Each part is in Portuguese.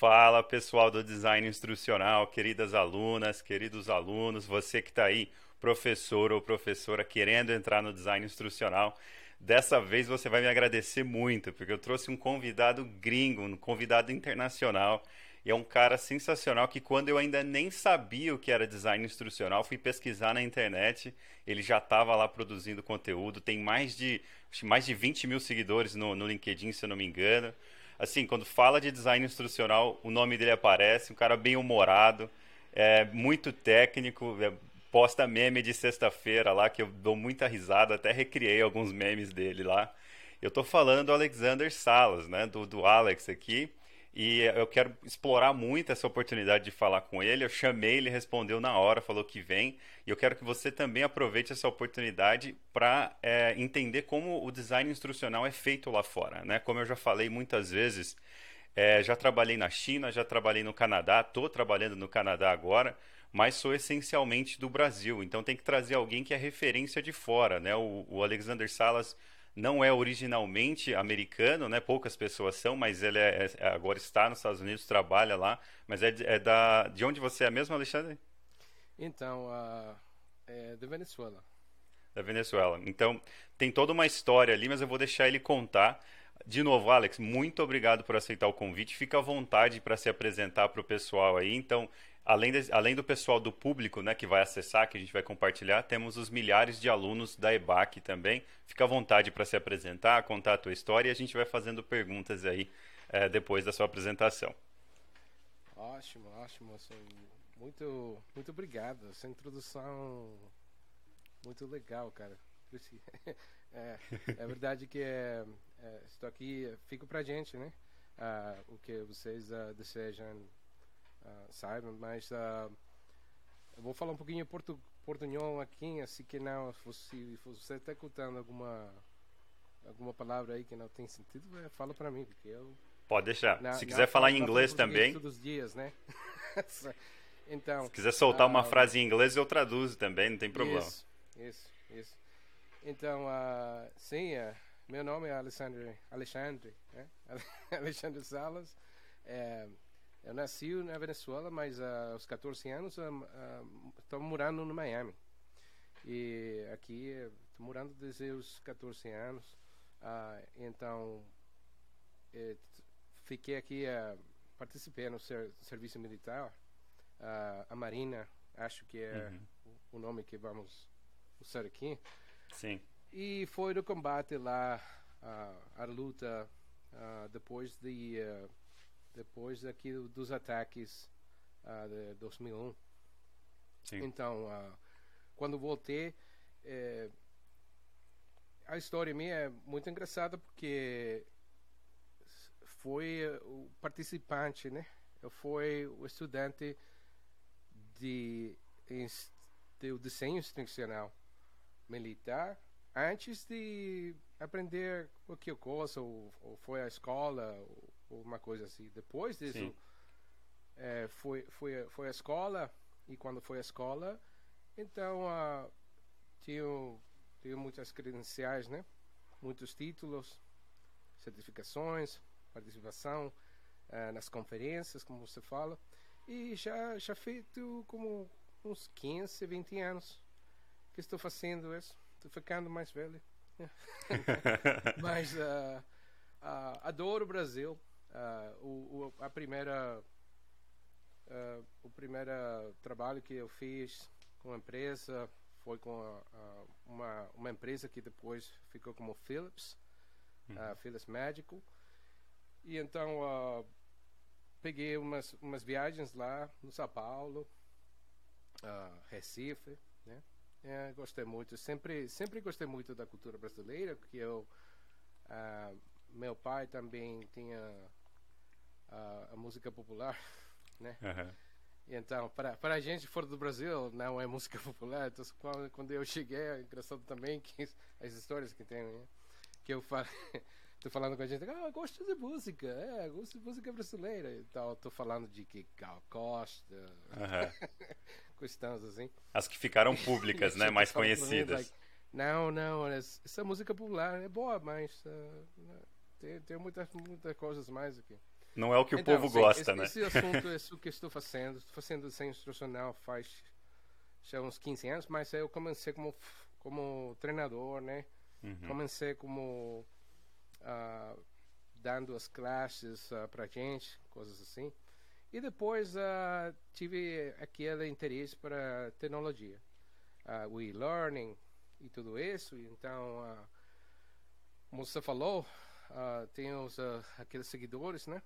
Fala pessoal do design instrucional, queridas alunas, queridos alunos, você que está aí, professor ou professora querendo entrar no design instrucional. Dessa vez você vai me agradecer muito, porque eu trouxe um convidado gringo, um convidado internacional. E é um cara sensacional que quando eu ainda nem sabia o que era design instrucional, fui pesquisar na internet. Ele já estava lá produzindo conteúdo, tem mais de, mais de 20 mil seguidores no, no LinkedIn, se eu não me engano assim, quando fala de design instrucional, o nome dele aparece, um cara bem humorado, é muito técnico, é, posta meme de sexta-feira lá, que eu dou muita risada, até recriei alguns memes dele lá. Eu estou falando do Alexander Salas, né, do, do Alex aqui, e eu quero explorar muito essa oportunidade de falar com ele. Eu chamei, ele respondeu na hora, falou que vem. E eu quero que você também aproveite essa oportunidade para é, entender como o design instrucional é feito lá fora. Né? Como eu já falei muitas vezes, é, já trabalhei na China, já trabalhei no Canadá, estou trabalhando no Canadá agora, mas sou essencialmente do Brasil. Então tem que trazer alguém que é referência de fora. Né? o, o Alexander Salas não é originalmente americano, né? Poucas pessoas são, mas ele é, é, agora está nos Estados Unidos, trabalha lá. Mas é, de, é da de onde você é mesmo, Alexandre? Então, uh, é da Venezuela. Da Venezuela. Então, tem toda uma história ali, mas eu vou deixar ele contar. De novo, Alex, muito obrigado por aceitar o convite. Fica à vontade para se apresentar para o pessoal aí. Então, além, de, além do pessoal do público né, que vai acessar, que a gente vai compartilhar, temos os milhares de alunos da EBAC também. Fica à vontade para se apresentar, contar a tua história e a gente vai fazendo perguntas aí é, depois da sua apresentação. Ótimo, ótimo. Assim, muito, muito obrigado. Essa introdução muito legal, cara. É, é verdade que é, é, estou aqui, fico para gente, né? Ah, o que vocês uh, desejam uh, saibam, mas uh, eu vou falar um pouquinho portu, portunhol aqui, assim que não, se você está escutando alguma alguma palavra aí que não tem sentido, é, fala para mim, porque eu Pode deixar. Se quiser falar em inglês também. Todos os dias, né? então. Se quiser soltar uh, uma frase em inglês, eu traduzo também, não tem problema. Isso, isso, isso. Então, uh, sim, uh, meu nome é Alexandre, Alexandre, né? Alexandre Salas. É, eu nasci na Venezuela, mas uh, aos 14 anos estou uh, uh, morando no Miami. E aqui estou morando desde os 14 anos. então, eh, fiquei aqui, participei no ser, serviço militar. a Marina, acho que é uhum. o, o nome que vamos usar aqui. Sim. E foi no combate lá, a luta depois de depois aqui dos ataques uh, de 2001. Sim. Então, uh, quando voltei, eh, a história minha é muito engraçada porque foi o participante, né? Eu fui o estudante de, de desenho instrucional militar antes de aprender qualquer coisa, ou, ou foi à escola, ou, ou uma coisa assim. Depois disso, é, foi, foi, foi à escola, e quando foi à escola, então uh, tinha, tinha muitas credenciais, né? Muitos títulos, certificações, participação uh, nas conferências, como você fala. E já, já feito como uns 15, 20 anos que estou fazendo isso. Estou ficando mais velho. Mas uh, uh, adoro o Brasil. Uh, o, o, a primeira uh, o primeiro trabalho que eu fiz com a empresa foi com a, a, uma, uma empresa que depois ficou como Philips, uhum. Philips Médico. E então uh, peguei umas, umas viagens lá no São Paulo, uh, Recife, né? É, gostei muito, sempre sempre gostei muito da cultura brasileira, porque eu uh, meu pai também tinha a, a música popular, né? Uhum. Então, para, para a gente fora do Brasil, não é música popular. Então, quando, quando eu cheguei, é engraçado também que as histórias que tem, né? Que eu falo, tô falando com a gente, ah, gosto de música, é, gosto de música brasileira e tal. Tô falando de que Gal Costa, uhum. questões assim. As que ficaram públicas, né? Mais conhecidas. Mim, like, não, não, essa música popular é boa, mas uh, tem, tem muitas, muitas coisas mais aqui. Não é o que então, o povo sim, gosta, esse, né? Esse assunto é isso que estou fazendo. Estou fazendo desenho instrucional faz já uns 15 anos, mas eu comecei como, como treinador, né? Uhum. Comecei como uh, dando as classes uh, para gente, coisas assim. E depois uh, tive aquele interesse para tecnologia, uh, o e-learning e tudo isso. Então, como você falou, uh, tem os, aqueles seguidores, né?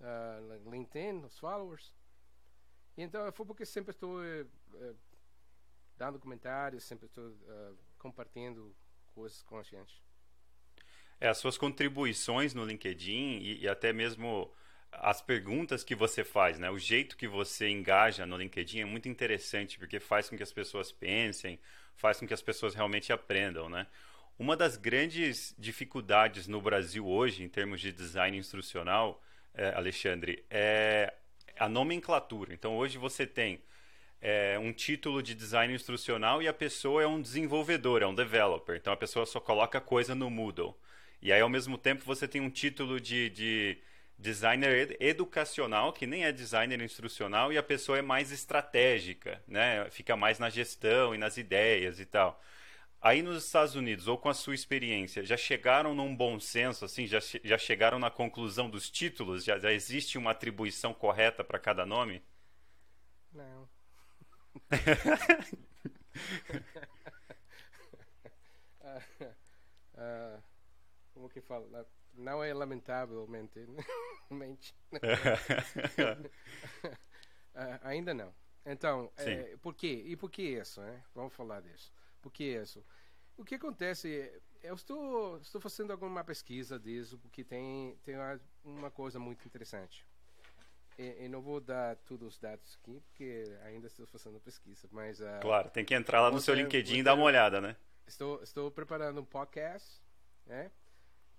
Uh, LinkedIn, os followers. E então foi porque sempre estou uh, dando comentários, sempre estou uh, compartilhando coisas com a gente. É, as suas contribuições no LinkedIn e, e, até mesmo as perguntas que você faz, né? O jeito que você engaja no LinkedIn é muito interessante porque faz com que as pessoas pensem, faz com que as pessoas realmente aprendam, né? Uma das grandes dificuldades no Brasil hoje, em termos de design instrucional, é, Alexandre, é a nomenclatura. Então, hoje você tem é, um título de design instrucional e a pessoa é um desenvolvedor, é um developer. Então, a pessoa só coloca coisa no Moodle. E aí, ao mesmo tempo, você tem um título de, de designer educacional, que nem é designer instrucional, e a pessoa é mais estratégica, né? Fica mais na gestão e nas ideias e tal. Aí nos Estados Unidos, ou com a sua experiência, já chegaram num bom senso, assim, já, já chegaram na conclusão dos títulos? Já, já existe uma atribuição correta para cada nome? Não. uh, uh, como que fala? Não é lamentavelmente. mente. uh, ainda não. Então, é, por quê? E por que isso? Né? Vamos falar disso. Por que isso? O que acontece, eu estou, estou fazendo alguma pesquisa disso, porque tem, tem uma coisa muito interessante. E, não vou dar todos os dados aqui, porque ainda estou fazendo pesquisa, mas... Uh, claro, tem que entrar lá no seu LinkedIn e dar uma olhada, né? Estou, estou preparando um podcast, né?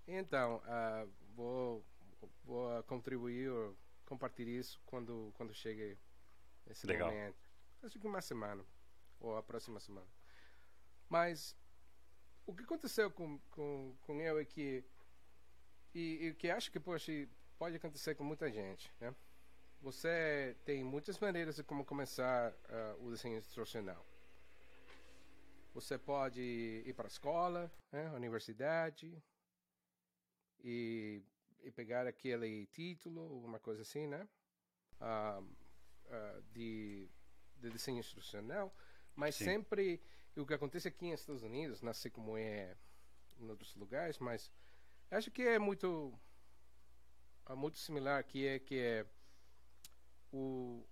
Então, uh, vou, vou contribuir, compartilhar isso quando, quando chegue esse Legal. momento. Acho que uma semana, ou a próxima semana. Mas o que aconteceu com, com, com eu é que. E, o que acho que pode, pode acontecer com muita gente, né? Você tem muitas maneiras de como começar uh, o desenho instrucional. Você pode ir para a escola, né, universidade, e, e, pegar aquele título, uma coisa assim, né? Uh, uh, de, de desenho instrucional, mas Sim. sempre o que acontece aqui nos Estados Unidos, não sei como é em outros lugares, mas acho que é muito é muito similar que é que é o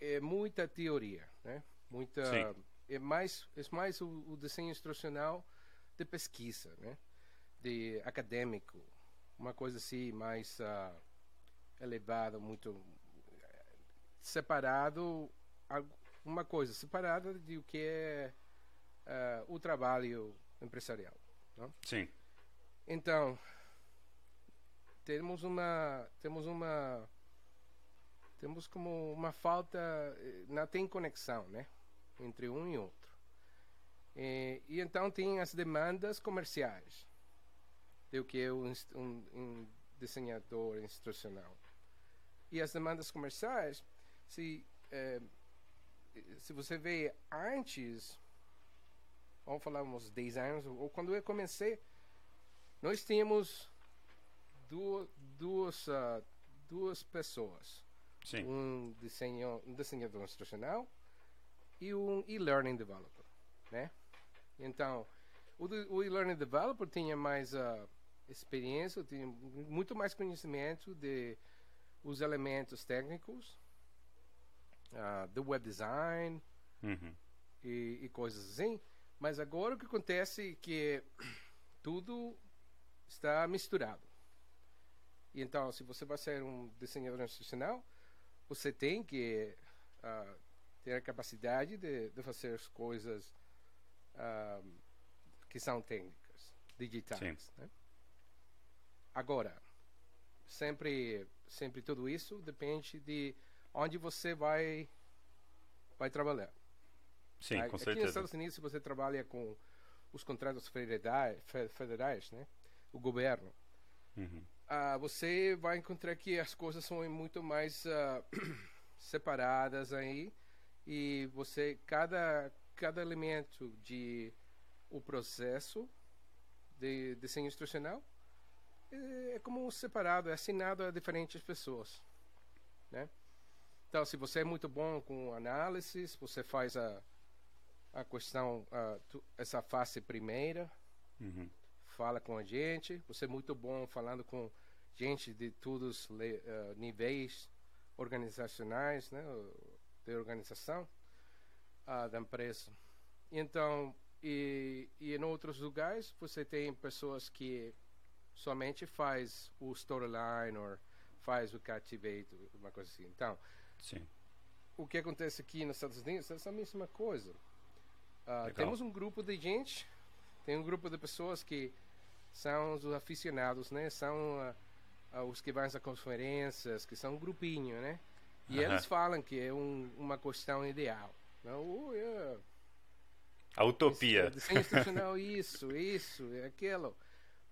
é muita teoria, né? Muita Sim. é mais é mais o, o, desenho instrucional de pesquisa, né? De acadêmico, uma coisa assim mais uh, elevada, muito separado uma coisa separada de o que é uh, o trabalho empresarial. Não? Sim. Então, temos uma temos uma temos como uma falta não tem conexão né entre um e outro e, e então tem as demandas comerciais do que é um, um, um desenhador instrucional e as demandas comerciais se eh, se você vê antes vamos falar uns 10 anos ou quando eu comecei nós tínhamos duas, duas, uh, duas pessoas. Sim. Um, desenho, um desenhador instrucional e um e-learning developer, né? Então, o, o e-learning developer tinha mais uh, experiência, tinha muito mais conhecimento de os elementos técnicos, uh, do web design uhum. e, e coisas assim. Mas agora o que acontece é que tudo está misturado. E então, se você vai ser um desenhador institucional, você tem que uh, ter a capacidade de, de fazer as coisas uh, que são técnicas, digitais. Né? Agora, sempre, sempre tudo isso depende de onde você vai, vai trabalhar. Sim, com Aqui certeza. nos Estados Unidos, se você trabalha com os contratos federais, federais né? o governo, uhum. uh, você vai encontrar que as coisas são muito mais uh, separadas aí e você cada cada elemento de o processo de desenho instrucional é, é como separado, é assinado a diferentes pessoas, né? Então, se você é muito bom com análises, você faz a a questão, a, tu, essa fase primeira, uhum. fala com a gente. Você é muito bom falando com gente de todos os uh, níveis organizacionais, né, de organização uh, da empresa. Então, e, e em outros lugares você tem pessoas que somente faz o storyline ou faz o captivate, uma coisa assim. Então, Sim. o que acontece aqui nos Estados Unidos é essa mesma coisa. Uh, temos um grupo de gente, tem um grupo de pessoas que são os aficionados, né? São uh, uh, os que vão às conferências, que são um grupinho, né? E -huh. eles falam que é um, uma questão ideal. Não, oh, yeah. A utopia. Desenho instrucional, isso, isso, aquilo.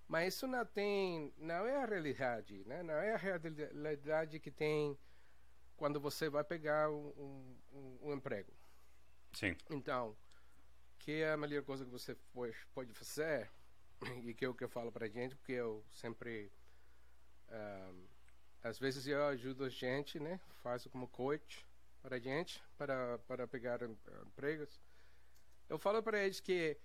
Mas isso não tem, não é a realidade, né? Não é a realidade que tem quando você vai pegar um, um, um emprego. Sim. Então, que é a melhor coisa que você pode fazer e que é o que eu falo para gente, porque eu sempre um, às vezes eu ajudo a gente, né? Faço como coach para a gente, para, para pegar empregos. Eu falo para eles que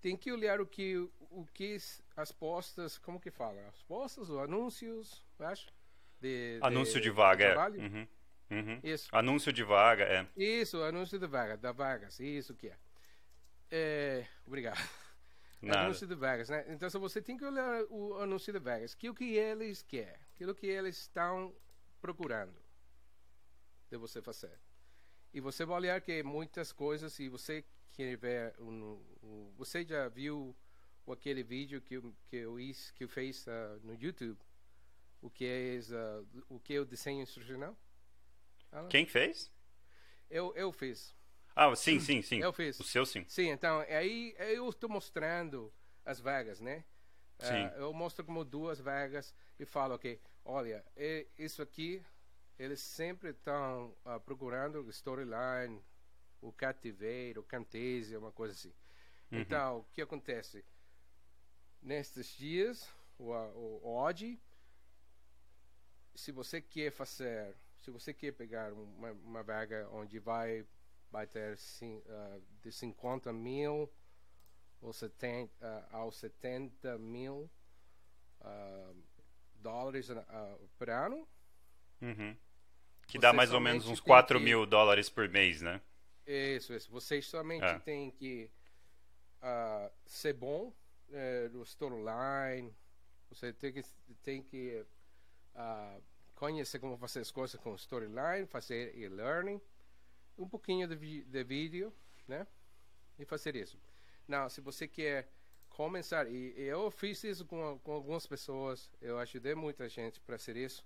tem que olhar o que o que as postas, como que fala? As postas, os anúncios, acho? De, anúncio de, de vaga, é. Uhum. Uhum. Isso. Anúncio de vaga, é. Isso, anúncio de vaga, da vagas, isso que é. É, obrigado. Nada. Anúncio de vagas, né? Então, se você tem que olhar o anúncio de vagas, que o que eles querem, aquilo que eles estão procurando de você fazer. E você vai olhar que muitas coisas, se você quer ver, um, um, você já viu aquele vídeo que, que eu, que eu fiz uh, no YouTube, o que é uh, o que é o desenho instrucional? Quem fez? Eu, eu fiz. Ah, sim, sim, sim. Eu fiz. O seu sim. Sim, então, aí eu estou mostrando as vagas, né? Sim. Uh, eu mostro como duas vagas e falo, ok, olha, isso aqui, eles sempre estão uh, procurando storyline, o cativeiro, o cantesia, uma coisa assim. Uhum. Então, o que acontece? Nestes dias, o, o, o hoje, se você quer fazer, se você quer pegar uma, uma vaga onde vai vai ter uh, de 50 mil ou 70, uh, aos 70 mil uh, dólares por ano. Uhum. Que dá mais ou menos uns 4 que... mil dólares por mês, né? Isso, isso. Vocês somente é. têm que ser bom uh, no storyline. Você tem que, tem que conhecer como fazer as coisas com storyline, fazer e-learning um pouquinho de, de vídeo, né? E fazer isso. Não, se você quer começar, e, e eu fiz isso com, com algumas pessoas, eu ajudei muita gente para fazer isso.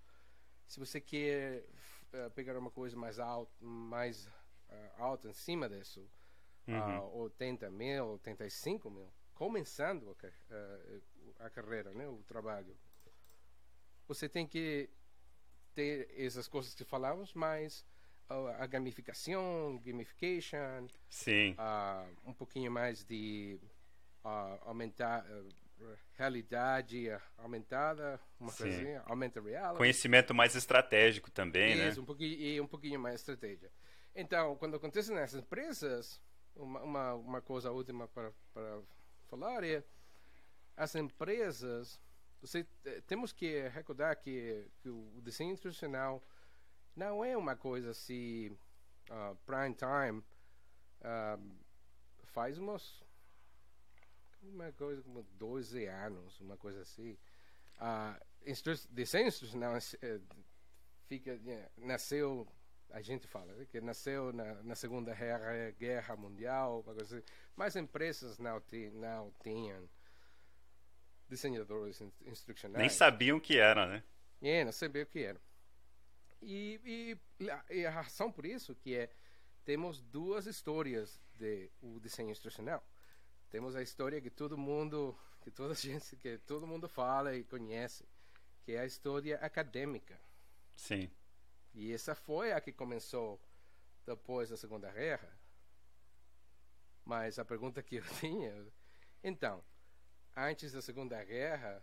Se você quer uh, pegar uma coisa mais alta, mais uh, alta em cima disso, uhum. uh, 80 mil, 85 mil, começando a, uh, a carreira, né, o trabalho, você tem que ter essas coisas que falamos, mas a gamificação, gamification, sim, uh, um pouquinho mais de uh, aumentar uh, realidade aumentada, uma sim. assim, aumenta reality. Conhecimento mais estratégico também, Isso, né? um pouquinho e um pouquinho mais estratégia. Então, quando acontece nessas empresas, uma, uma, uma coisa última para, para falar é as empresas, você, eh, temos que recordar que, que o desenho institucional não é uma coisa assim, uh, prime time, uh, faz umas, uma coisa como 12 anos, uma coisa assim. Uh, instru desenho institucional uh, fica, yeah, nasceu, a gente fala, né, que nasceu na, na Segunda Guerra, Guerra Mundial, uma coisa assim, mas empresas não, não tinham desenhadores instrucionais. Nem sabiam o que era, né? É, não sabiam o que era. E, e, e, a razão por isso que é temos duas histórias de o desenho instrucional. Temos a história que todo mundo, que toda gente, que todo mundo fala e conhece, que é a história acadêmica. Sim. E essa foi a que começou depois da Segunda Guerra. Mas a pergunta que eu tinha, então, antes da Segunda Guerra,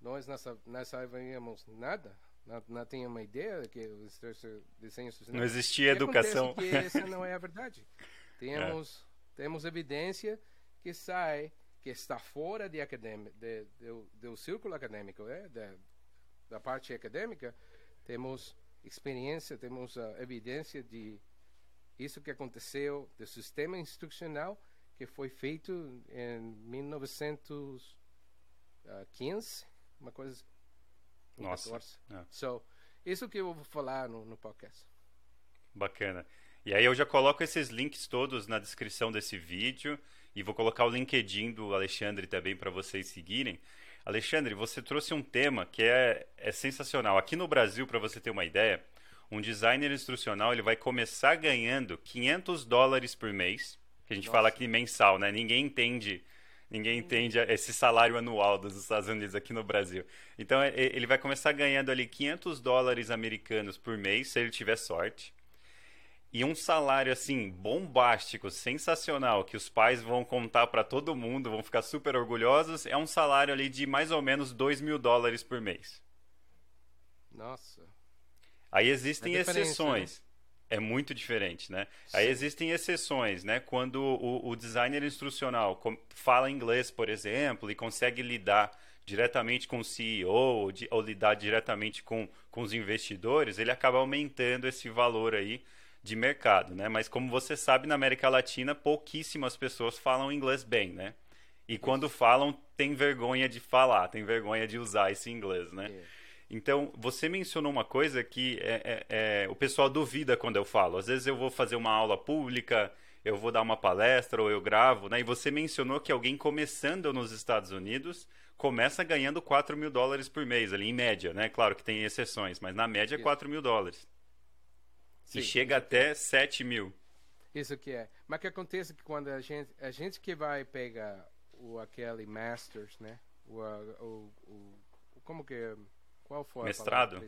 nós não, não sabíamos nada, não, não tínhamos uma ideia que o desenho Não existia educação. que essa não é a verdade. Temos, é. temos evidência que sai, que está fora de acadêmico, de, de, do círculo acadêmico, né? da, da parte acadêmica, temos experiência, temos uh, evidência de isso que aconteceu do sistema instrucional que foi feito em 1915, uma coisa Nossa. É. So, isso que eu vou falar no, no podcast. Bacana. E aí eu já coloco esses links todos na descrição desse vídeo e vou colocar o LinkedIn do Alexandre também para vocês seguirem. Alexandre, você trouxe um tema que é, é sensacional. Aqui no Brasil, para você ter uma ideia, um designer instrucional ele vai começar ganhando 500 dólares por mês, que a gente Nossa. fala aqui mensal, né? Ninguém entende Ninguém entende esse salário anual dos Estados Unidos aqui no Brasil. Então ele vai começar ganhando ali 500 dólares americanos por mês, se ele tiver sorte. E um salário assim bombástico, sensacional, que os pais vão contar para todo mundo, vão ficar super orgulhosos, é um salário ali de mais ou menos 2 mil dólares por mês. Nossa. Aí existem é exceções. Né? É muito diferente, né? Sim. Aí existem exceções, né? Quando o, o designer instrucional fala inglês, por exemplo, e consegue lidar diretamente com o CEO ou, de, ou lidar diretamente com, com os investidores, ele acaba aumentando esse valor aí de mercado, né? Mas como você sabe, na América Latina, pouquíssimas pessoas falam inglês bem, né? E quando falam, tem vergonha de falar, tem vergonha de usar esse inglês, né? É. Então, você mencionou uma coisa que é, é, é, o pessoal duvida quando eu falo. Às vezes eu vou fazer uma aula pública, eu vou dar uma palestra ou eu gravo, né? E você mencionou que alguém começando nos Estados Unidos começa ganhando 4 mil dólares por mês, ali em média, né? Claro que tem exceções, mas na média é 4 mil dólares. Sim, e chega até 7 mil. Isso que é. Mas o que acontece que quando a gente, a gente que vai pegar o, aquele Masters, né? O, o, o, como que é? Qual foi Mestrado?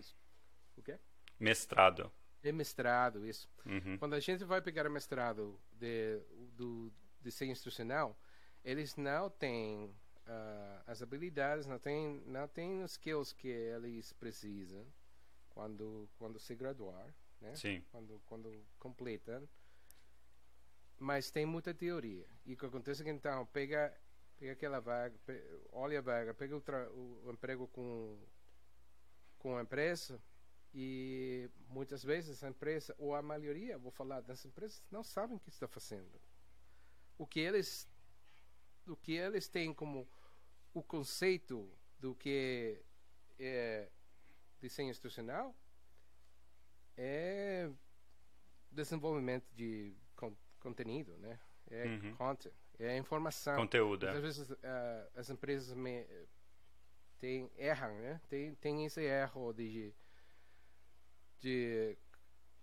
O quê? Mestrado. É mestrado, isso. Uhum. Quando a gente vai pegar o mestrado de, do desenho instrucional, eles não têm uh, as habilidades, não têm, não têm os skills que eles precisam quando, quando se graduar, né? Sim. Quando, quando completam. Mas tem muita teoria. E o que acontece é que então, pega, pega aquela vaga, olha a vaga, pega o, o emprego com com a empresa e muitas vezes a empresa ou a maioria, vou falar das empresas, não sabem o que está fazendo. O que eles o que eles têm como o conceito do que é desenho institucional é desenvolvimento de con conteúdo, né? É uhum. content, é informação. Conteúdo. Muitas é. vezes uh, as empresas me, tem erram, né? Tem tem esse erro de de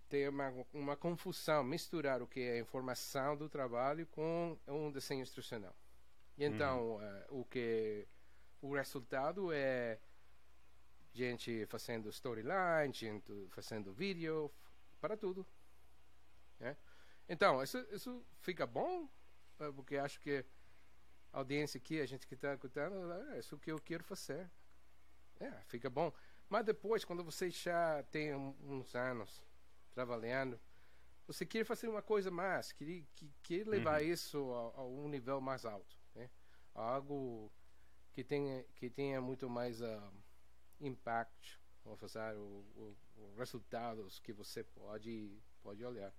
ter uma, uma confusão, misturar o que é informação do trabalho com um desenho instrucional. E então, uhum. uh, o que o resultado é gente fazendo storyline, gente fazendo vídeo, para tudo. Né? Então, isso, isso fica bom, eh, porque acho que audiência aqui, a gente que está escutando, é isso que eu quero fazer. É, fica bom. Mas depois, quando você já tem uns anos trabalhando, você quer fazer uma coisa mais, quer, quer levar uhum. isso a, a, um nível mais alto, né? Algo que tenha que tenha muito mais uh, impact, vamos fazer o, o, o, resultados que você pode pode olhar.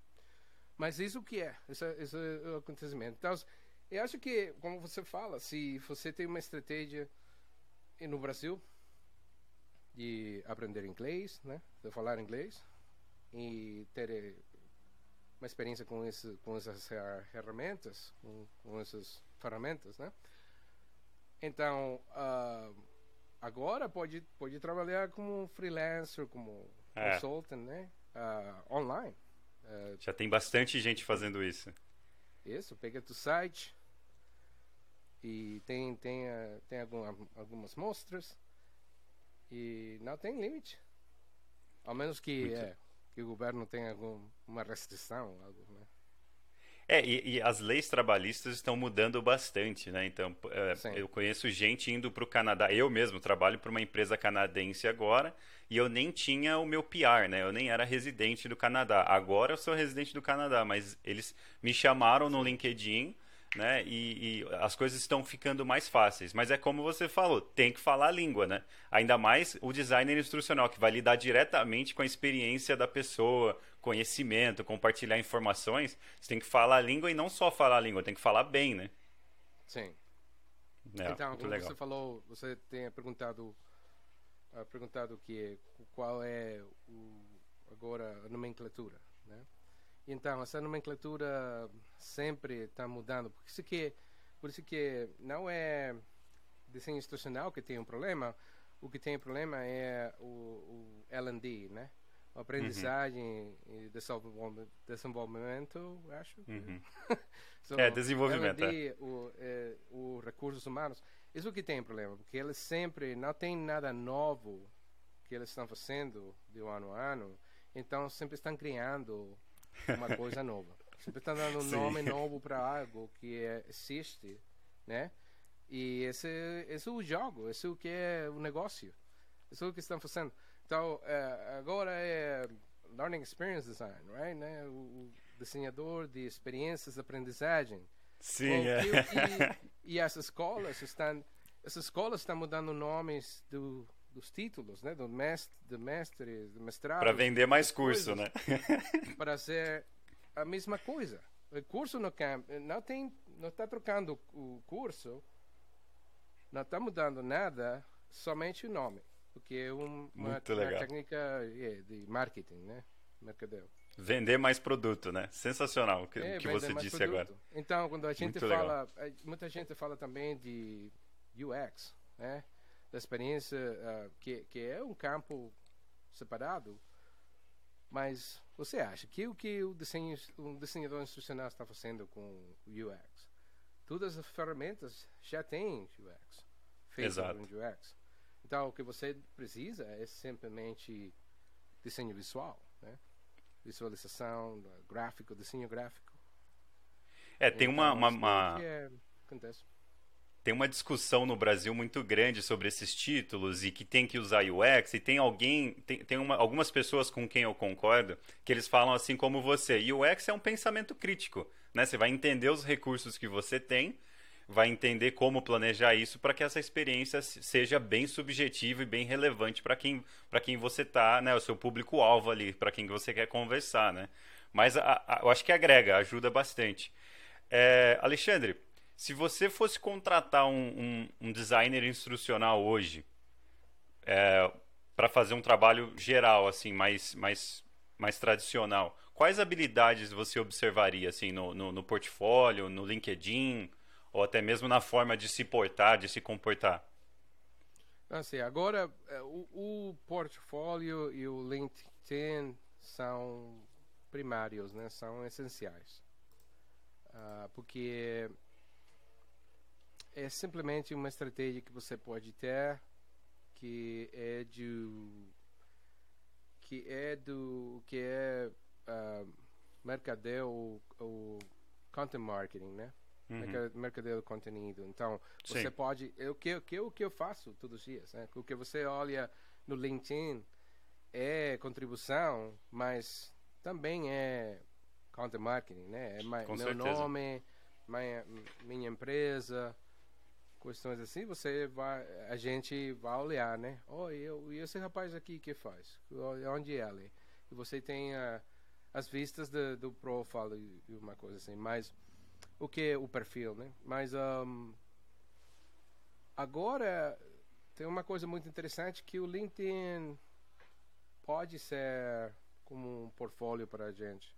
Mas isso que é, isso, isso é o acontecimento. Então, eu acho que, como você fala, se você tem uma estratégia no Brasil de aprender inglês, né, de falar inglês e ter eh, uma experiência com esse, com essas ferramentas, com, com essas ferramentas, né? Então, uh, agora pode pode trabalhar como freelancer, como é. consultant, né? Uh, online. Uh, Já tem bastante gente fazendo isso. Isso, pega tu site, e tem tem, uh, tem alguma, algumas mostras E não tem limite. Ao menos que, é, que o governo tenha alguma restrição, algo, né? É, e, e, as leis trabalhistas estão mudando bastante, né? Então, é, eu conheço gente indo para o Canadá. Eu mesmo trabalho para uma empresa canadense agora e eu nem tinha o meu PR, né? Eu nem era residente do Canadá. Agora eu sou residente do Canadá, mas eles me chamaram no LinkedIn né? E, e, as coisas estão ficando mais fáceis. Mas é como você falou, tem que falar a língua, né? Ainda mais o designer instrucional, que vai lidar diretamente com a experiência da pessoa, conhecimento, compartilhar informações. Você tem que falar a língua e não só falar a língua, tem que falar bem, né? Sim. É, então, como legal. você falou, você tem perguntado, uh, perguntado que qual é o, agora a nomenclatura, né? Então, essa nomenclatura sempre está mudando. Por isso que, por isso que não é desenho instrucional que tem um problema. O que tem problema é o, o L&D, né? A aprendizagem uhum. e desenvolvimento, desenvolvimento acho. Uhum. so, é, desenvolvimento. L&D, é. O, é, o recursos humanos. Isso que tem problema, porque eles sempre não tem nada novo que eles estão fazendo de ano a ano. Então, sempre estão criando uma coisa nova. Sempre está dando um Sim. nome novo para algo que é, existe, né? E esse, esse é o jogo, esse é o que é o negócio. Isso é o que estão fazendo. Então, é, agora é Learning Experience Design, right? Né? O, desenhador de experiências de aprendizagem. Sim, é. E, e, essas escolas estão essas escolas estão mudando nomes do, dos títulos, né? Do mestre, do mestre, do mestrado. Para vender mais curso, coisas, né? para ser a mesma coisa. O curso no camp não tem, não está trocando o curso, não está mudando nada, somente o nome, porque é um, uma, uma, técnica yeah, de marketing, né? Mercadeu. Vender mais produto, né? Sensacional o que, é, que você disse produto. agora. Então, quando a gente Muito fala, legal. Eh, muita gente fala também de UX, né? Da experiência, uh, que, que é um campo separado, mas você acha que o que o, desenho, o desenhador instrucional está fazendo com o UX? Todas as ferramentas já têm UX, feitas com UX. Então, o que você precisa é simplesmente desenho visual, né? visualização, gráfico, desenho gráfico. É, tem então, uma... uma, uma... É, acontece tem uma discussão no Brasil muito grande sobre esses títulos e que tem que usar UX e tem alguém, tem, tem uma, algumas pessoas com quem eu concordo que eles falam assim como você, UX é um pensamento crítico, né? Você vai entender os recursos que você tem, vai entender como planejar isso para que essa experiência seja bem subjetiva e bem relevante para quem, quem você está, né? O seu público-alvo ali, para quem você quer conversar, né? Mas a, a, eu acho que agrega, ajuda bastante. É, Alexandre, se você fosse contratar um, um, um designer instrucional hoje é, para fazer um trabalho geral, assim, mais, mais, mais tradicional, quais habilidades você observaria assim no, no, no portfólio, no LinkedIn ou até mesmo na forma de se portar, de se comportar? Assim, agora é, o, o portfólio e o LinkedIn são primários, né? São essenciais, uh, porque é simplesmente uma estratégia que você pode ter que é de que é do que é uh, mercadeu ou content marketing, né? Uhum. Do conteúdo. Então, você Sim. pode. O que, que, o que eu faço todos os dias. Né? O que você olha no LinkedIn é contribuição, mas também é content marketing, né? É meu certeza. nome, minha, minha empresa, questões assim, você vai, a gente vai olhar, né? Oh, eu, e esse rapaz aqui que faz? Onde é ele? E você tem uh, as vistas do, do profile e uma coisa assim, mas o que é o perfil, né? Mas um, agora tem uma coisa muito interessante que o LinkedIn pode ser como um portfólio para a gente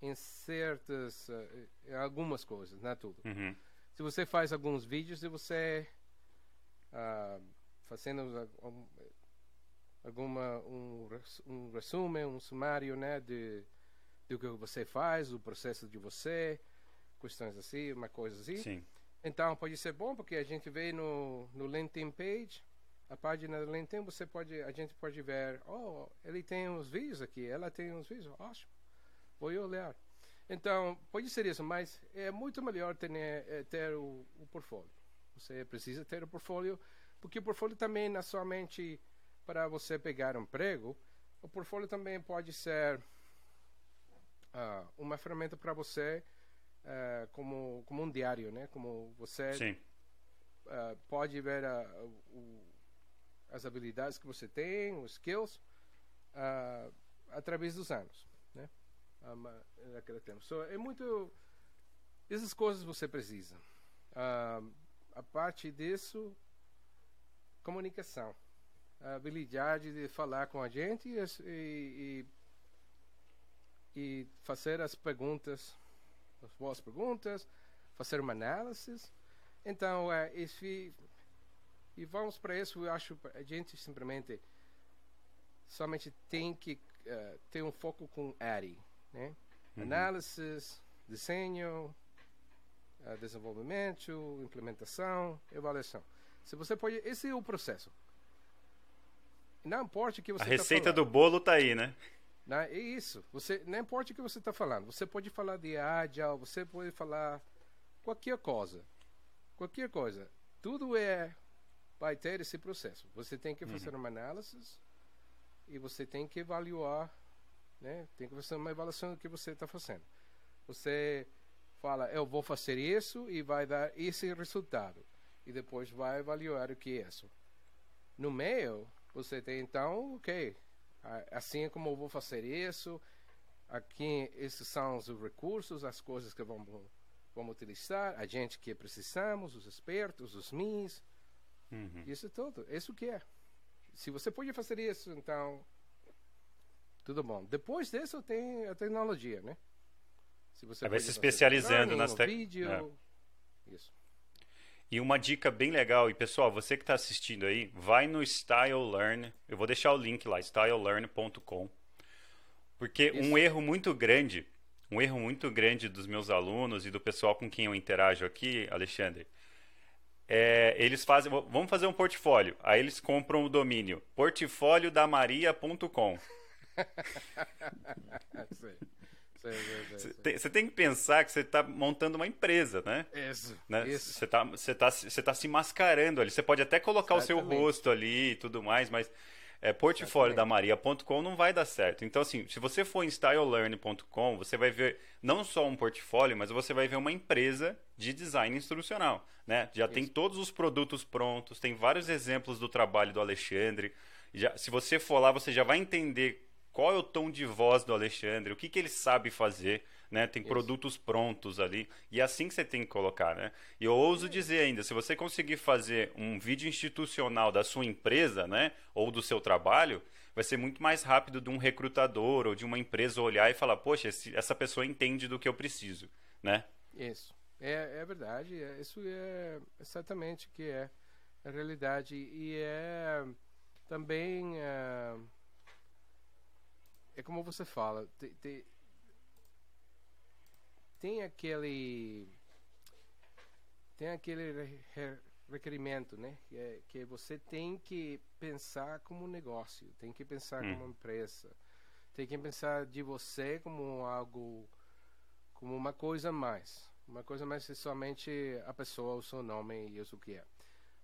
em certas, uh, em algumas coisas, não é tudo. Uhum se você faz alguns vídeos e você uh, fazendo alguma um, um resumo, um sumário, né, de do que você faz, o processo de você, questões assim, uma coisa assim. Sim. Então pode ser bom porque a gente vê no no LinkedIn page a página do LinkedIn, você pode, a gente pode ver, oh, ele tem uns vídeos aqui, ela tem uns vídeos, ótimo, vou olhar. Então, pode ser isso, mas é muito melhor ter, é, ter o, o portfólio. Você precisa ter o portfólio, porque o portfólio também não é somente para você pegar um emprego, o portfólio também pode ser uh, uma ferramenta para você uh, como, como um diário, né? Como você uh, pode ver o, as habilidades que você tem, os skills, através dos anos, naquele tempo. So, é muito... Essas coisas você precisa. a parte disso, comunicação a habilidade de falar com a gente e, e, e fazer as perguntas, as boas perguntas, fazer uma análise. Então, é, esse, e vamos para isso, eu acho a gente simplesmente somente tem que uh, ter um foco com ARI, né? Uhum. Análise, desenho, uh, desenvolvimento, implementação, avaliação. Se você pode, esse é o processo. Não importa o que você A tá receita tá do bolo tá aí, né? Não, é isso. Você, não importa o que você está falando. Você pode falar de agile, você pode falar qualquer coisa. Qualquer coisa. Tudo é vai ter esse processo. Você tem que fazer uhum. uma análise e você tem que avaliar, né? Tem que fazer uma avaliação do que você está fazendo. Você fala, eu vou fazer isso e vai dar esse resultado. E depois vai avaliar o que é isso. No meio, você tem então, ok, assim é como eu vou fazer isso, aqui esses são os recursos, as coisas que vamos, vamos utilizar, a gente que precisamos, os expertos, os MIS, uhum. isso tudo, isso que é. Se você pode fazer isso, então, tudo bom. Depois disso tem a tecnologia, né? Se você vai se especializando nas tecnologias. É. Isso. E uma dica bem legal, e pessoal, você que está assistindo aí, vai no Style Learn. Eu vou deixar o link lá, stylelearn.com. Porque Isso. um erro muito grande, um erro muito grande dos meus alunos e do pessoal com quem eu interajo aqui, Alexandre, é, eles fazem, vamos fazer um portfólio. Aí eles compram o domínio portfóliodamaria.com. Você tem, que pensar que você está montando uma empresa, né? Isso. Né? isso. Você está você tá, você tá se mascarando ali. Você pode até colocar Exatamente. o seu rosto ali e tudo mais, mas é, portfólio da Maria.com não vai dar certo. Então, assim, se você for em stylelearn.com, você vai ver não só um portfólio, mas você vai ver uma empresa de design instrucional. Né? Já Isso. tem todos os produtos prontos, tem vários exemplos do trabalho do Alexandre. Já, se você for lá, você já vai entender qual é o tom de voz do Alexandre, o que, que ele sabe fazer, né? Tem Isso. produtos prontos ali e é assim que você tem que colocar, né? E eu ouso dizer ainda, se você conseguir fazer um vídeo institucional da sua empresa, né, ou do seu trabalho, vai ser muito mais rápido de um recrutador ou de uma empresa olhar e falar, poxa, esse, essa pessoa entende do que eu preciso, né? Isso. É, é verdade. É, isso é exatamente o que é a realidade e é também é, é como você fala, tem, tem, tem aquele tem aquele requerimento, né? Que, é, que você tem que pensar como negócio, tem que pensar hum. como empresa, tem que pensar de você como algo, como uma coisa mais, uma coisa mais é somente a pessoa, o seu nome e isso que é.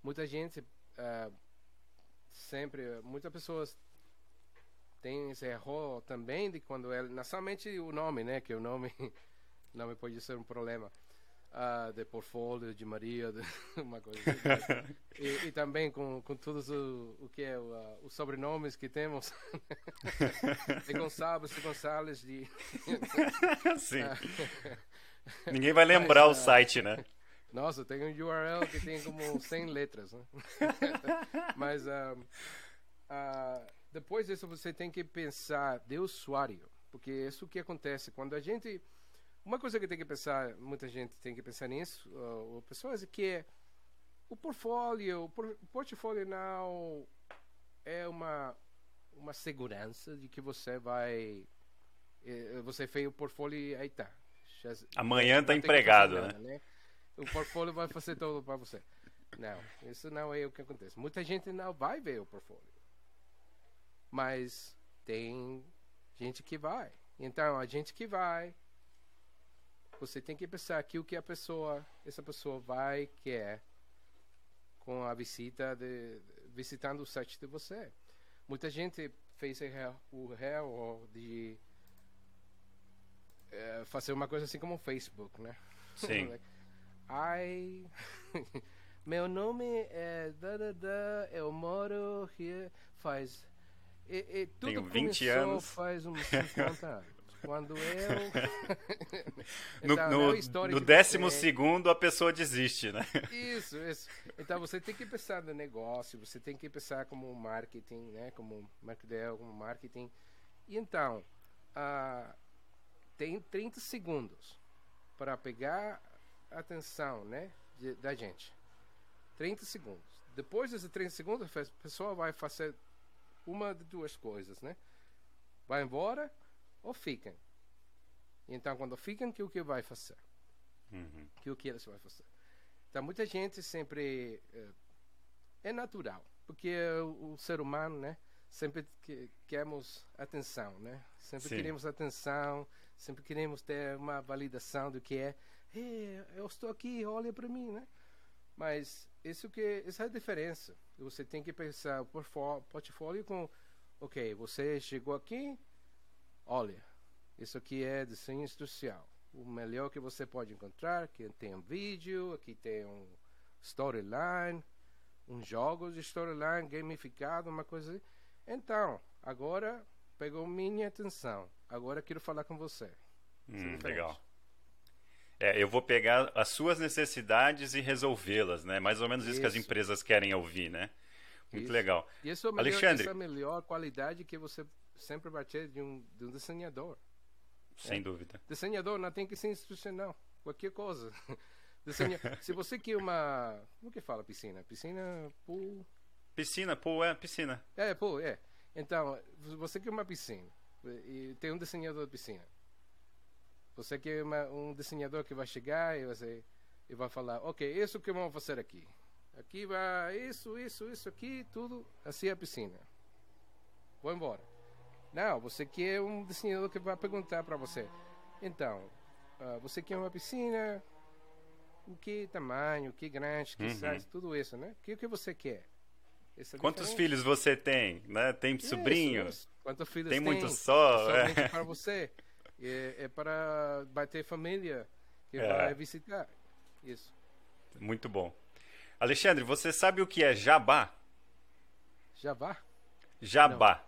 Muita gente uh, sempre, muitas pessoas tem esse erro também de quando ele não somente o nome né que o nome nome pode ser um problema. Uh, de portfólio de Maria de uma coisa assim. e, e, também com, com todos o, o que é o, uh, os sobrenomes que temos. De Gonçalves de Gonçalves de sim. Ninguém vai lembrar Mas, o site né? Nossa, tem um URL que tem como 100 letras, né? Mas uh, depois disso você tem que pensar de usuário, porque é isso que acontece quando a gente uma coisa que tem que pensar, muita gente tem que pensar nisso, uh, pessoas é que o portfólio, o portfólio não é uma uma segurança de que você vai eh, você fez o portfólio e aí tá. Amanhã tá empregado, né? né? O portfólio vai fazer tudo para você. Não, isso não é o que acontece. Muita gente não vai ver o portfólio. Mas tem gente que vai. Então, a gente que vai, você tem que pensar que o que a pessoa, essa pessoa vai quer com a visita de visitando o site de você. Muita gente fez o réu de é, fazer uma coisa assim como o Facebook, né? Sim. Ai, meu nome é da, da, da, eu moro aqui faz e, e tudo Tenho 20 anos. faz uns 50 anos. Quando eu. no, então, no, é no décimo você... segundo a pessoa desiste, né? Isso, isso. Então você tem que pensar no negócio, você tem que pensar como marketing, né? Como marketing, como marketing. E então, uh, tem 30 segundos para pegar a atenção, né? De, da gente. 30 segundos. Depois desses 30 segundos, a pessoa vai fazer uma de duas coisas, né? Vai embora ou ficam. Então, quando ficam, que o que vai fazer? Uhum. Que o que eles vão fazer? Então, muita gente sempre é, é natural, porque o, o, ser humano, né? Sempre que, queremos atenção, né? Sempre Sim. queremos atenção, sempre queremos ter uma validação do que é. Hey, eu estou aqui, olha para mim, né? Mas isso que essa é a diferença. Você tem que pensar o portfólio com, ok, você chegou aqui, olha, isso aqui é desenho industrial. O melhor que você pode encontrar, que tem um vídeo, aqui tem um storyline, um jogo de storyline gamificado, uma coisa assim. Então, agora pegou minha atenção. Agora quero falar com você. Hum, legal. É, eu vou pegar as suas necessidades e resolvê-las, né? Mais ou menos isso, isso que as empresas querem ouvir, né? Muito isso. legal. E isso é, melhor, Alexandre... é a melhor qualidade que você sempre vai ter de um, de um desenhador. Sem é. dúvida. Desenhador não tem que ser institucional. Qualquer coisa. Desenha... Se você quer uma. Como que fala piscina? Piscina, pool. Piscina, pool é piscina. É, pool, é. Então, você quer uma piscina e tem um desenhador de piscina. Você quer uma, um desenhador que vai chegar e, você, e vai falar, ok, isso que vamos fazer aqui. Aqui vai isso, isso, isso aqui, tudo, assim é a piscina. Vou embora. Não, você quer um desenhador que vai perguntar para você. Então, uh, você quer uma piscina? O que tamanho, o que grande, que uhum. size, tudo isso, né? O que, que você quer? É Quantos filhos você tem, né? Tem sobrinhos? Quantos filhos tem? Tem muito só? É. para você é, é para bater família que é. vai visitar. Isso. Muito bom. Alexandre, você sabe o que é jabá? Jabá? Jabá.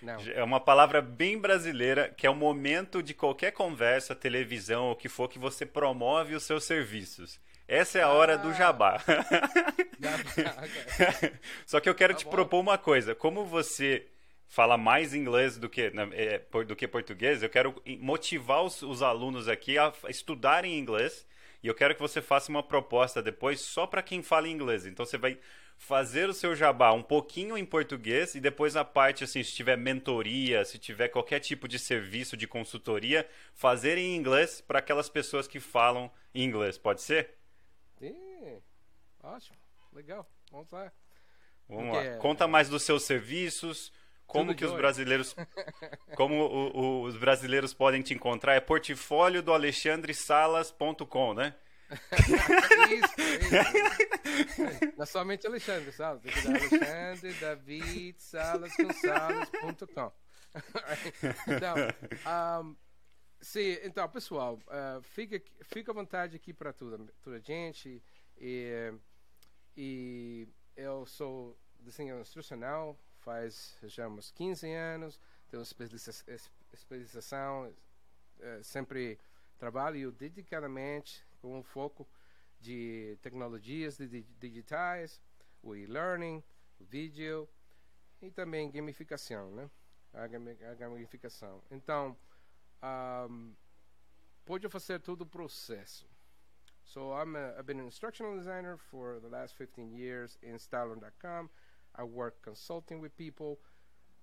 Não. Não. É uma palavra bem brasileira que é o momento de qualquer conversa, televisão ou o que for que você promove os seus serviços. Essa é a hora do jabá. jabá Só que eu quero tá te bom. propor uma coisa. Como você fala mais inglês do que, é, do que português, eu quero motivar os, os alunos aqui a estudarem inglês e eu quero que você faça uma proposta depois só para quem fala inglês. Então você vai fazer o seu jabá um pouquinho em português e depois a parte assim, se tiver mentoria, se tiver qualquer tipo de serviço de consultoria, fazer em inglês para aquelas pessoas que falam inglês. Pode ser? Sim. Ótimo. Legal. Vamos lá. Vamos Porque... lá. Conta mais dos seus serviços, como que os brasileiros como o, o, os brasileiros podem te encontrar é portfólio do alexandresalas.com, né? isso, isso, Não é somente Alexandre Salas, tem que dar Alexandre David Salas com salas.com. então, um, sim, então, pessoal, uh, fica, fica à vontade aqui para toda, toda a gente. E, e eu sou desenhador instrucional, faz uns 15 anos, tenho especialização, é, sempre trabalho dedicadamente com um foco de tecnologias digitais, o e-learning, o vídeo e também gamificação, né? A, gamificação. Então, um, pode fazer todo o processo. So I'm a, I've been an instructional designer for the last 15 years in Stylon.com. I work consulting with people,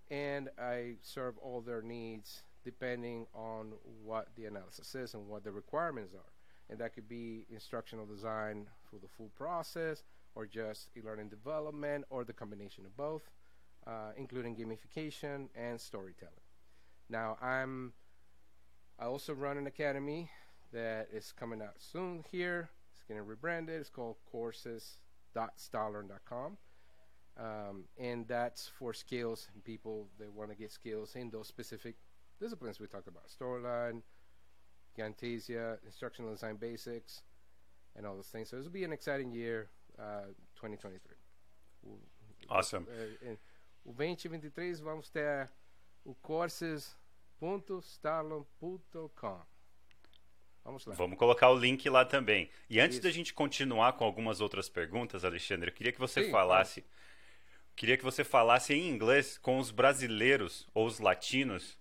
and I serve all their needs depending on what the analysis is and what the requirements are. And that could be instructional design for the full process, or just e-learning development, or the combination of both, uh, including gamification and storytelling. Now, I'm I also run an academy that is coming out soon here. It's getting rebranded. It's called courses.starlearn.com. Um, and that's for skills and people that want to get skills in those specific disciplines we talked about storyline, Camtasia, instructional design basics, and all those things. So this will be an exciting year, uh, 2023. Awesome. Uh, o 2023 vamos ter o courses.starlon.com. Vamos lá. Vamos colocar o link lá também. E antes Isso. da gente continuar com algumas outras perguntas, Alexandre, eu queria que você Sim, falasse. Queria que você falasse em inglês com os brasileiros ou os latinos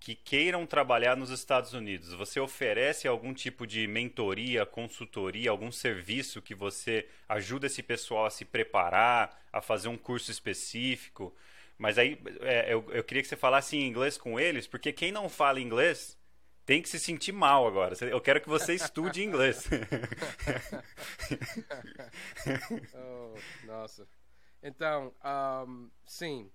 que queiram trabalhar nos Estados Unidos. Você oferece algum tipo de mentoria, consultoria, algum serviço que você ajuda esse pessoal a se preparar, a fazer um curso específico? Mas aí é, eu, eu queria que você falasse em inglês com eles, porque quem não fala inglês tem que se sentir mal agora. Eu quero que você estude inglês. oh, nossa. Então, um, sim.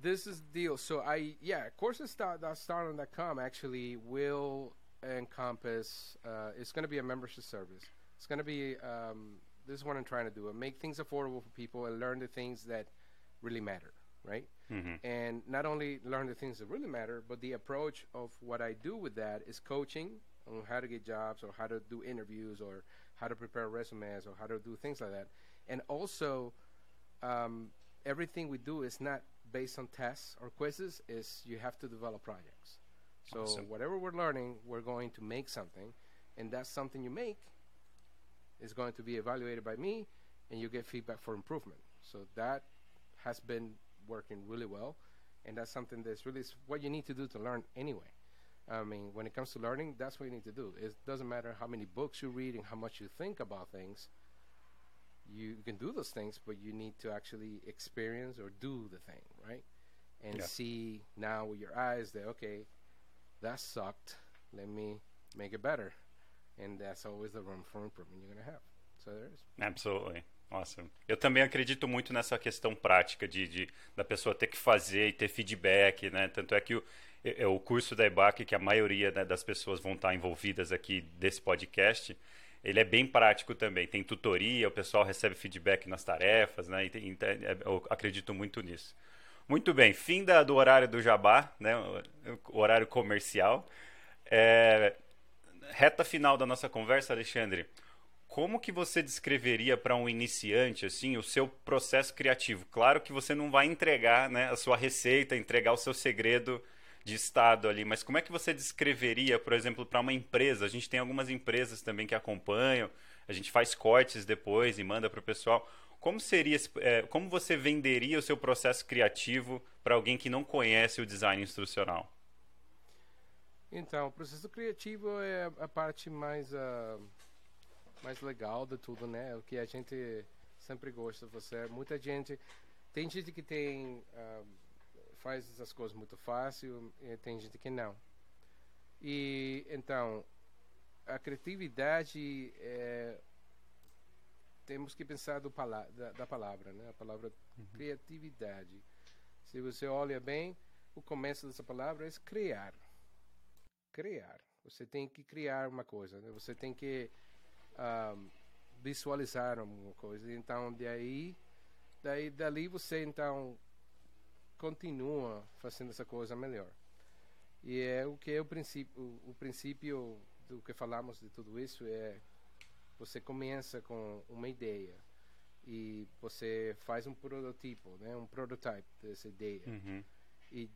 This is the deal. So I, yeah, courses.starland.com actually will encompass, uh, it's going to be a membership service. It's going to be, um, this is what I'm trying to do. Make things affordable for people and learn the things that really matter, right? Mm-hmm. And not only learn the things that really matter, but the approach of what I do with that is coaching on how to get jobs or how to do interviews or how to prepare resumes or how to do things like that and also um, everything we do is not based on tests or quizzes is you have to develop projects so awesome. whatever we're learning we're going to make something and that's something you make is going to be evaluated by me and you get feedback for improvement so that has been working really well and that's something that's really what you need to do to learn anyway I mean, when it comes to learning, that's what you need to do. It doesn't matter how many books you read and how much you think about things you can do those things, but you need to actually experience or do the thing, right? And yeah. see now with your eyes that okay, that sucked. Let me make it better, and that's always the room for improvement you're gonna have. So there is. Absolutely. Awesome. Eu também acredito muito nessa questão prática de, de, da pessoa ter que fazer e ter feedback, né? Tanto é que o, é, o curso da EBAC, que a maioria né, das pessoas vão estar envolvidas aqui desse podcast, ele é bem prático também. Tem tutoria, o pessoal recebe feedback nas tarefas, né? Tem, é, eu acredito muito nisso. Muito bem, fim da, do horário do Jabá, né? O horário comercial. É, reta final da nossa conversa, Alexandre. Como que você descreveria para um iniciante assim o seu processo criativo? Claro que você não vai entregar né, a sua receita, entregar o seu segredo de estado ali, mas como é que você descreveria, por exemplo, para uma empresa? A gente tem algumas empresas também que acompanham, a gente faz cortes depois e manda para o pessoal. Como seria, é, como você venderia o seu processo criativo para alguém que não conhece o design instrucional? Então, o processo criativo é a parte mais uh, mais legal de tudo, né? O que a gente sempre gosta. Você, muita gente, tem gente que tem uh, faz essas coisas muito fácil tem gente que não. E então a criatividade é, temos que pensar do pala da, da, palavra, né? A palavra uhum. criatividade. Se você olha bem, o começo dessa palavra é criar. Criar. Você tem que criar uma coisa, né? Você tem que um, visualizar alguma coisa. Então, daí, daí, dali você então continua fazendo essa coisa melhor. E é o que é o princípio, o, princípio do que falamos de tudo isso é você começa com uma ideia e você faz um prototipo, né, um prototype dessa ideia. Uhum. E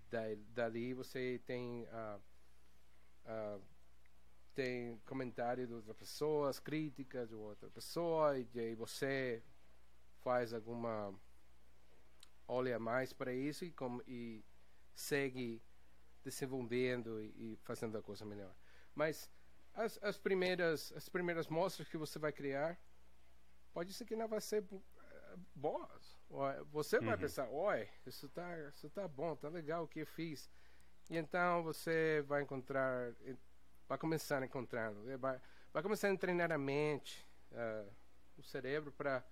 dali você tem uh, uh, tem comentário de outras pessoas, críticas de outra pessoa e aí você faz alguma olha mais para isso e, como, e segue desenvolvendo e, e, fazendo a coisa melhor. Mas as, as, primeiras as primeiras mostras que você vai criar pode ser que não vai ser eh, boas. Você vai uhum. pensar, oi, isso tá, isso tá bom, tá legal o que eu fiz. E então você vai encontrar, vai começar encontrando, vai, vai começar a treinar a mente, uh, o cérebro para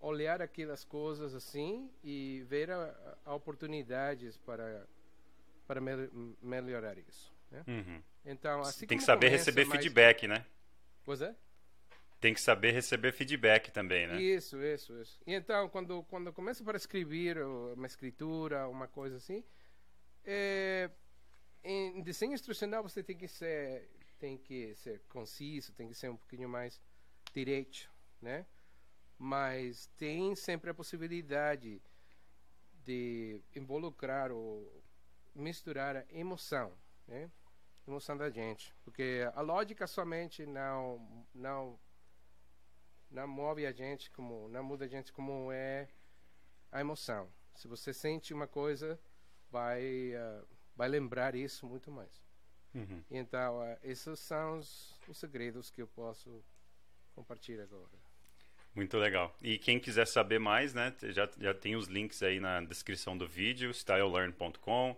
olhar aquelas coisas assim e ver a, a oportunidades para para me, melhorar isso. Né? Uhum. Então, assim Tem que saber receber feedback, né? Pois é. Tem que saber receber feedback também, né? Isso, isso, isso. E então, quando quando começa para escrever uma escritura, uma coisa assim, é, em desenho instrucional você tem que ser tem que ser conciso, tem que ser um pouquinho mais direito, né? Mas tem sempre a possibilidade de involucrar ou misturar a emoção, né? emoção da gente, porque a lógica somente não não não move a gente como não muda a gente como é a emoção. Se você sente uma coisa, vai uh, vai lembrar isso muito mais. Uhum. Então, uh, esses são os, os segredos que eu posso compartilhar agora. Muito legal. E quem quiser saber mais, né, já, já tem os links aí na descrição do vídeo, stylelearn.com,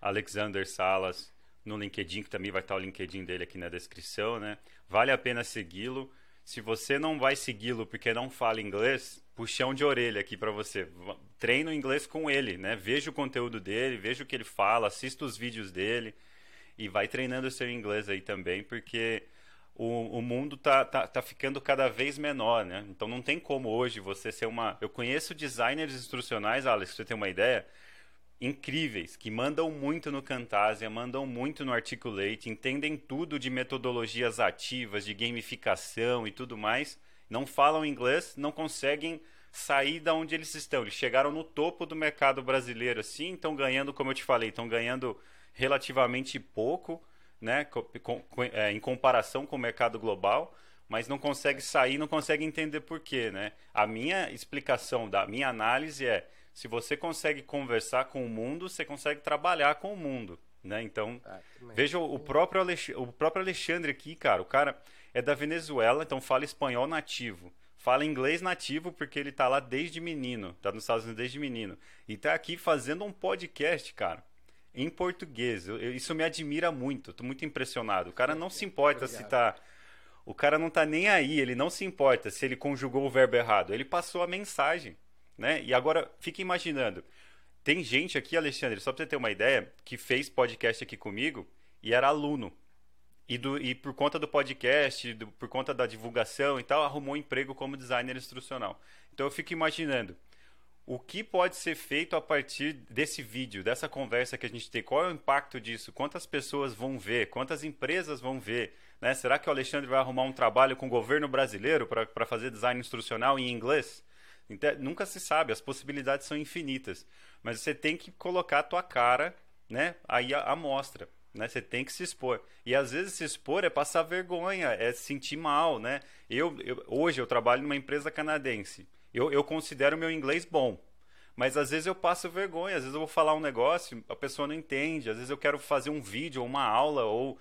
Alexander Salas no LinkedIn, que também vai estar o LinkedIn dele aqui na descrição, né? Vale a pena segui-lo. Se você não vai segui-lo porque não fala inglês, puxão de orelha aqui para você. Treina o inglês com ele, né? Veja o conteúdo dele, veja o que ele fala, assista os vídeos dele e vai treinando o seu inglês aí também, porque o, o mundo tá, tá, tá ficando cada vez menor, né? Então não tem como hoje você ser uma. Eu conheço designers instrucionais, Alex, você ter uma ideia, incríveis, que mandam muito no Camtasia, mandam muito no Articulate, entendem tudo de metodologias ativas, de gamificação e tudo mais, não falam inglês, não conseguem sair da onde eles estão. Eles chegaram no topo do mercado brasileiro, assim, estão ganhando, como eu te falei, estão ganhando relativamente pouco, né, com, com, é, em comparação com o mercado global, mas não consegue sair, não consegue entender por quê, né? A minha explicação da minha análise é se você consegue conversar com o mundo, você consegue trabalhar com o mundo. Né? Então, ah, veja o, próprio Alexandre, o próprio Alexandre aqui, cara. O cara é da Venezuela, então fala espanhol nativo. Fala inglês nativo porque ele tá lá desde menino. Tá nos Estados Unidos desde menino. E tá aqui fazendo um podcast, cara. Em português. Eu, isso me admira muito. Tô muito impressionado. O cara não se importa Obrigado. se tá. O cara não tá nem aí. Ele não se importa se ele conjugou o verbo errado. Ele passou a mensagem né? E agora, fica imaginando. Tem gente aqui, Alexandre, só para você ter uma ideia, que fez podcast aqui comigo e era aluno. E, do, e por conta do podcast, do, por conta da divulgação e tal, arrumou um emprego como designer instrucional. Então eu fico imaginando o que pode ser feito a partir desse vídeo, dessa conversa que a gente tem. Qual é o impacto disso? Quantas pessoas vão ver? Quantas empresas vão ver? Né? Será que o Alexandre vai arrumar um trabalho com o governo brasileiro para fazer design instrucional em inglês? Então, nunca se sabe, as possibilidades são infinitas. Mas você tem que colocar a tua cara, né? Aí a mostra. Né? Você tem que se expor. E às vezes se expor é passar vergonha, é sentir mal, né? Eu, eu hoje eu trabalho numa empresa canadense. Eu, eu considero meu inglês bom. Mas às vezes eu passo vergonha, às vezes eu vou falar um negócio, a pessoa não entende, às vezes eu quero fazer um vídeo ou uma aula ou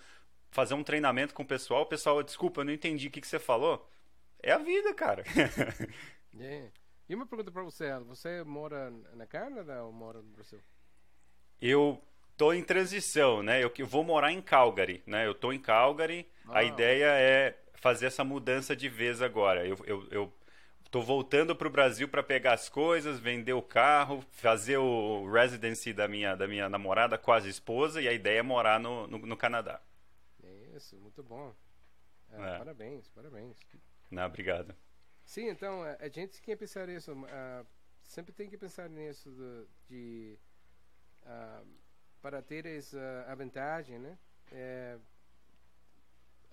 fazer um treinamento com o pessoal, o pessoal, desculpa, eu não entendi o que, que você falou. É a vida, cara. É. E uma pergunta para você, você mora na Canadá ou mora no Brasil? Eu tô em transição, né? Eu, eu vou morar em Calgary, né? Eu tô em Calgary. Ah. A ideia é fazer essa mudança de vez agora. Eu, eu, eu tô voltando para o Brasil para pegar as coisas, vender o carro, fazer o residency da minha, da minha namorada, quase esposa, e a ideia é morar no, no, no Canadá. Isso, muito bom. É, é. Parabéns, parabéns. Não, obrigado. Sim, então, a gente tem que pensar nisso. Uh, sempre tem que pensar nisso de, de uh, para ter essa a vantagem, né? É,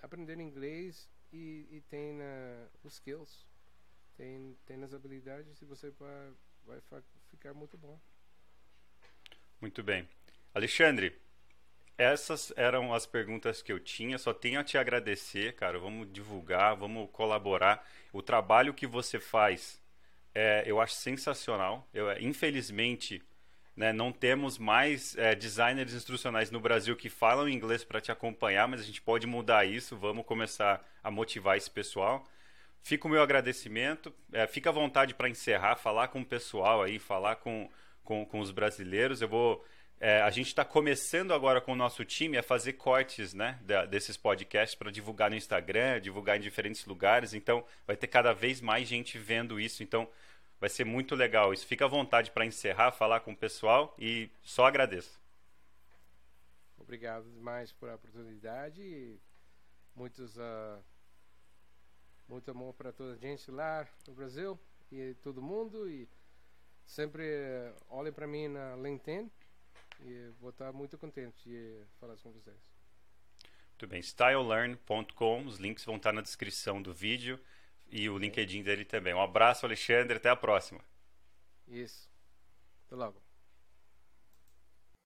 aprender inglês e, e tem uh, os skills, tem, tem as habilidades e você vai, vai ficar muito bom. Muito bem. Alexandre, essas eram as perguntas que eu tinha. Só tenho a te agradecer, cara. Vamos divulgar, vamos colaborar. O trabalho que você faz, é, eu acho sensacional. Eu, é, infelizmente, né, não temos mais é, designers instrucionais no Brasil que falam inglês para te acompanhar, mas a gente pode mudar isso. Vamos começar a motivar esse pessoal. Fica o meu agradecimento. É, fica à vontade para encerrar, falar com o pessoal aí, falar com, com, com os brasileiros. Eu vou É, a gente está começando agora com o nosso time a fazer cortes né, desses podcasts para divulgar no Instagram, divulgar em diferentes lugares. Então, vai ter cada vez mais gente vendo isso. Então, vai ser muito legal. Isso fica à vontade para encerrar, falar com o pessoal e só agradeço. Obrigado demais por a oportunidade muitos, uh, muito amor para toda a gente lá no Brasil e todo mundo. E sempre uh, olhem para mim na LinkedIn e vou estar muito contente de falar com vocês. Muito bem, stylelearn.com, os links vão estar na descrição do vídeo e o LinkedIn dele também. Um abraço, Alexandre, até a próxima. Isso. Até logo.